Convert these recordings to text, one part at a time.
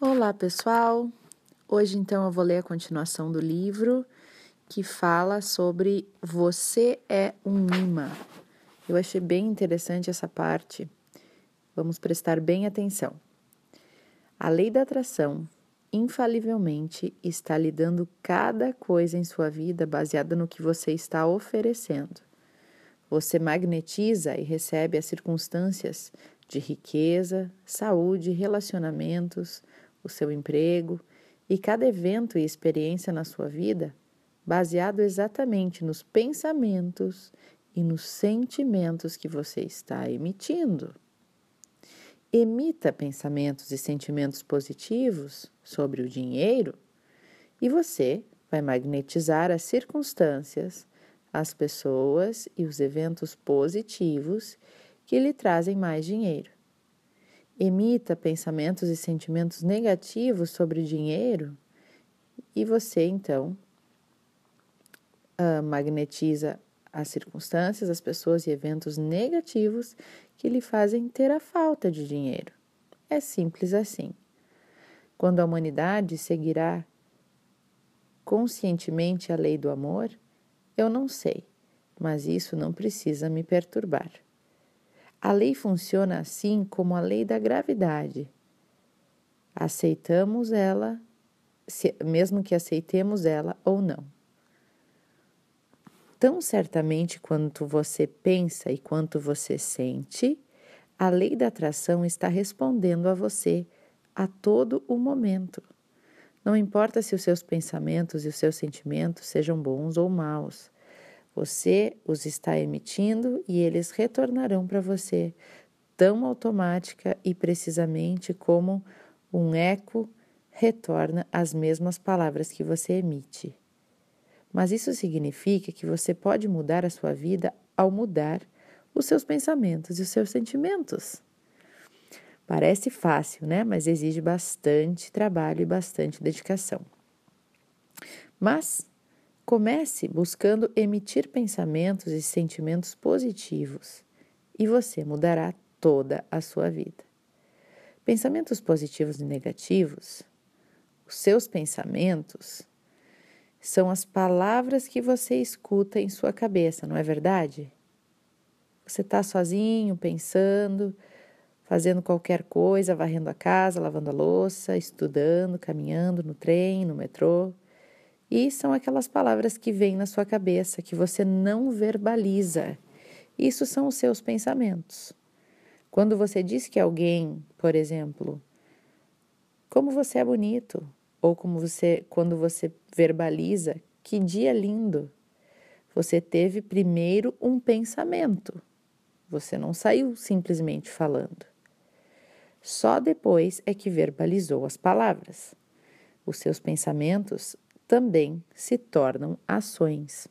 Olá, pessoal! Hoje, então, eu vou ler a continuação do livro que fala sobre Você é um imã. Eu achei bem interessante essa parte. Vamos prestar bem atenção. A lei da atração infalivelmente está lhe dando cada coisa em sua vida baseada no que você está oferecendo. Você magnetiza e recebe as circunstâncias de riqueza, saúde, relacionamentos, o seu emprego e cada evento e experiência na sua vida baseado exatamente nos pensamentos e nos sentimentos que você está emitindo. Emita pensamentos e sentimentos positivos sobre o dinheiro e você vai magnetizar as circunstâncias, as pessoas e os eventos positivos que lhe trazem mais dinheiro emita pensamentos e sentimentos negativos sobre dinheiro e você então uh, magnetiza as circunstâncias, as pessoas e eventos negativos que lhe fazem ter a falta de dinheiro. É simples assim. Quando a humanidade seguirá conscientemente a lei do amor, eu não sei, mas isso não precisa me perturbar. A lei funciona assim como a lei da gravidade. Aceitamos ela, mesmo que aceitemos ela ou não. Tão certamente quanto você pensa e quanto você sente, a lei da atração está respondendo a você a todo o momento. Não importa se os seus pensamentos e os seus sentimentos sejam bons ou maus. Você os está emitindo e eles retornarão para você tão automática e precisamente como um eco retorna as mesmas palavras que você emite. Mas isso significa que você pode mudar a sua vida ao mudar os seus pensamentos e os seus sentimentos. Parece fácil, né? Mas exige bastante trabalho e bastante dedicação. Mas Comece buscando emitir pensamentos e sentimentos positivos e você mudará toda a sua vida. Pensamentos positivos e negativos, os seus pensamentos, são as palavras que você escuta em sua cabeça, não é verdade? Você está sozinho, pensando, fazendo qualquer coisa, varrendo a casa, lavando a louça, estudando, caminhando no trem, no metrô. E são aquelas palavras que vêm na sua cabeça, que você não verbaliza. Isso são os seus pensamentos. Quando você diz que alguém, por exemplo, como você é bonito, ou como você, quando você verbaliza, que dia lindo, você teve primeiro um pensamento. Você não saiu simplesmente falando. Só depois é que verbalizou as palavras. Os seus pensamentos também se tornam ações.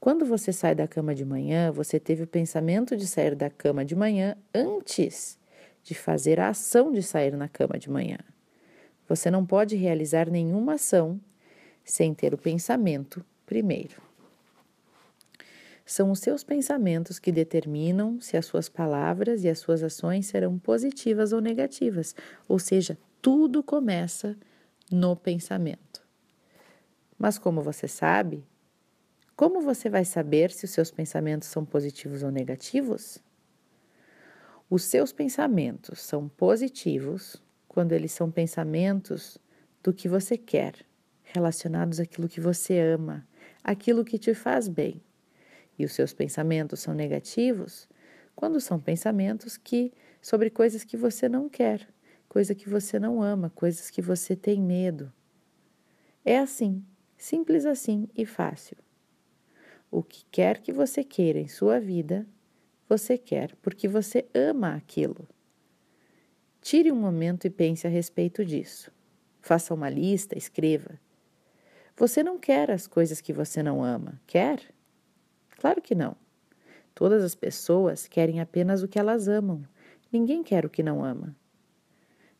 Quando você sai da cama de manhã, você teve o pensamento de sair da cama de manhã antes de fazer a ação de sair na cama de manhã. Você não pode realizar nenhuma ação sem ter o pensamento primeiro. São os seus pensamentos que determinam se as suas palavras e as suas ações serão positivas ou negativas, ou seja, tudo começa no pensamento. Mas como você sabe, como você vai saber se os seus pensamentos são positivos ou negativos? Os seus pensamentos são positivos quando eles são pensamentos do que você quer, relacionados àquilo que você ama, aquilo que te faz bem. E os seus pensamentos são negativos quando são pensamentos que sobre coisas que você não quer, coisa que você não ama, coisas que você tem medo. É assim. Simples assim e fácil. O que quer que você queira em sua vida, você quer porque você ama aquilo. Tire um momento e pense a respeito disso. Faça uma lista, escreva. Você não quer as coisas que você não ama, quer? Claro que não. Todas as pessoas querem apenas o que elas amam. Ninguém quer o que não ama.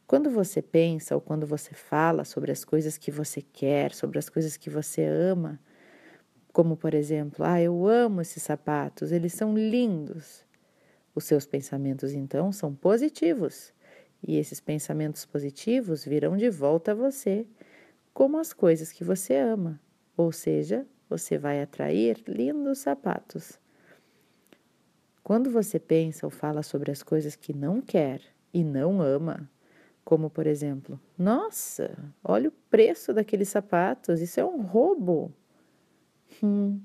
Quando você pensa ou quando você fala sobre as coisas que você quer, sobre as coisas que você ama, como por exemplo, ah, eu amo esses sapatos, eles são lindos. Os seus pensamentos então são positivos e esses pensamentos positivos virão de volta a você, como as coisas que você ama, ou seja, você vai atrair lindos sapatos. Quando você pensa ou fala sobre as coisas que não quer e não ama, como por exemplo, nossa, olha o preço daqueles sapatos, isso é um roubo. Hum,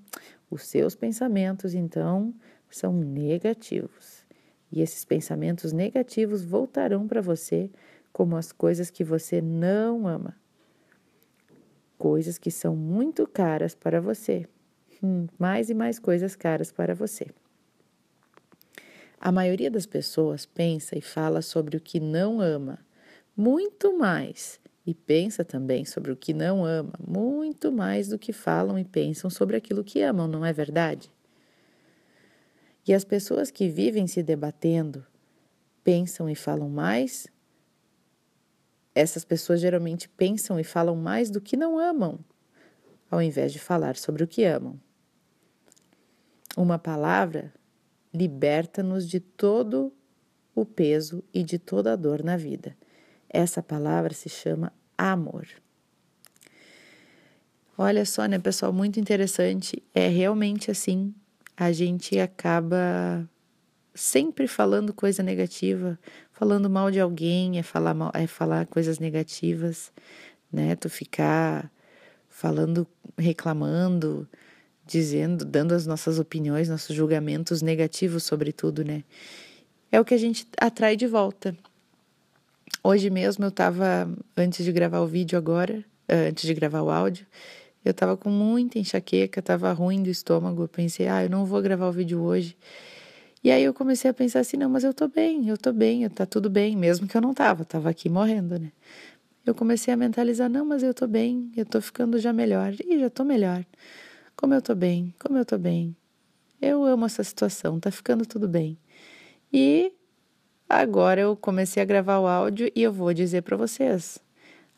os seus pensamentos então são negativos. E esses pensamentos negativos voltarão para você como as coisas que você não ama. Coisas que são muito caras para você. Hum, mais e mais coisas caras para você. A maioria das pessoas pensa e fala sobre o que não ama muito mais e pensa também sobre o que não ama, muito mais do que falam e pensam sobre aquilo que amam, não é verdade? E as pessoas que vivem se debatendo, pensam e falam mais, essas pessoas geralmente pensam e falam mais do que não amam, ao invés de falar sobre o que amam. Uma palavra liberta-nos de todo o peso e de toda a dor na vida. Essa palavra se chama amor. Olha só, né, pessoal, muito interessante. É realmente assim, a gente acaba sempre falando coisa negativa, falando mal de alguém, é falar mal, é falar coisas negativas, né? Tu ficar falando, reclamando, dizendo, dando as nossas opiniões, nossos julgamentos negativos sobre tudo, né? É o que a gente atrai de volta. Hoje mesmo eu estava, antes de gravar o vídeo agora, eh, antes de gravar o áudio, eu estava com muita enxaqueca, estava ruim do estômago. Eu pensei, ah, eu não vou gravar o vídeo hoje. E aí eu comecei a pensar assim, não, mas eu tô bem, eu tô bem, tá tudo bem, mesmo que eu não tava, tava aqui morrendo, né? Eu comecei a mentalizar, não, mas eu tô bem, eu tô ficando já melhor, e já tô melhor. Como eu tô bem, como eu tô bem. Eu amo essa situação, tá ficando tudo bem. E agora eu comecei a gravar o áudio e eu vou dizer para vocês.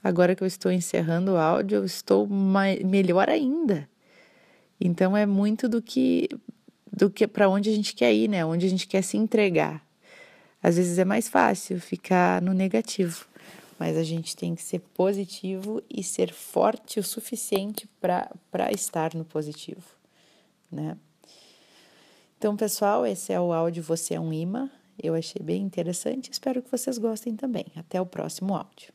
Agora que eu estou encerrando o áudio, eu estou melhor ainda. Então é muito do que do que para onde a gente quer ir, né? Onde a gente quer se entregar. Às vezes é mais fácil ficar no negativo mas a gente tem que ser positivo e ser forte o suficiente para estar no positivo, né? Então, pessoal, esse é o áudio Você é um Imã. Eu achei bem interessante, espero que vocês gostem também. Até o próximo áudio.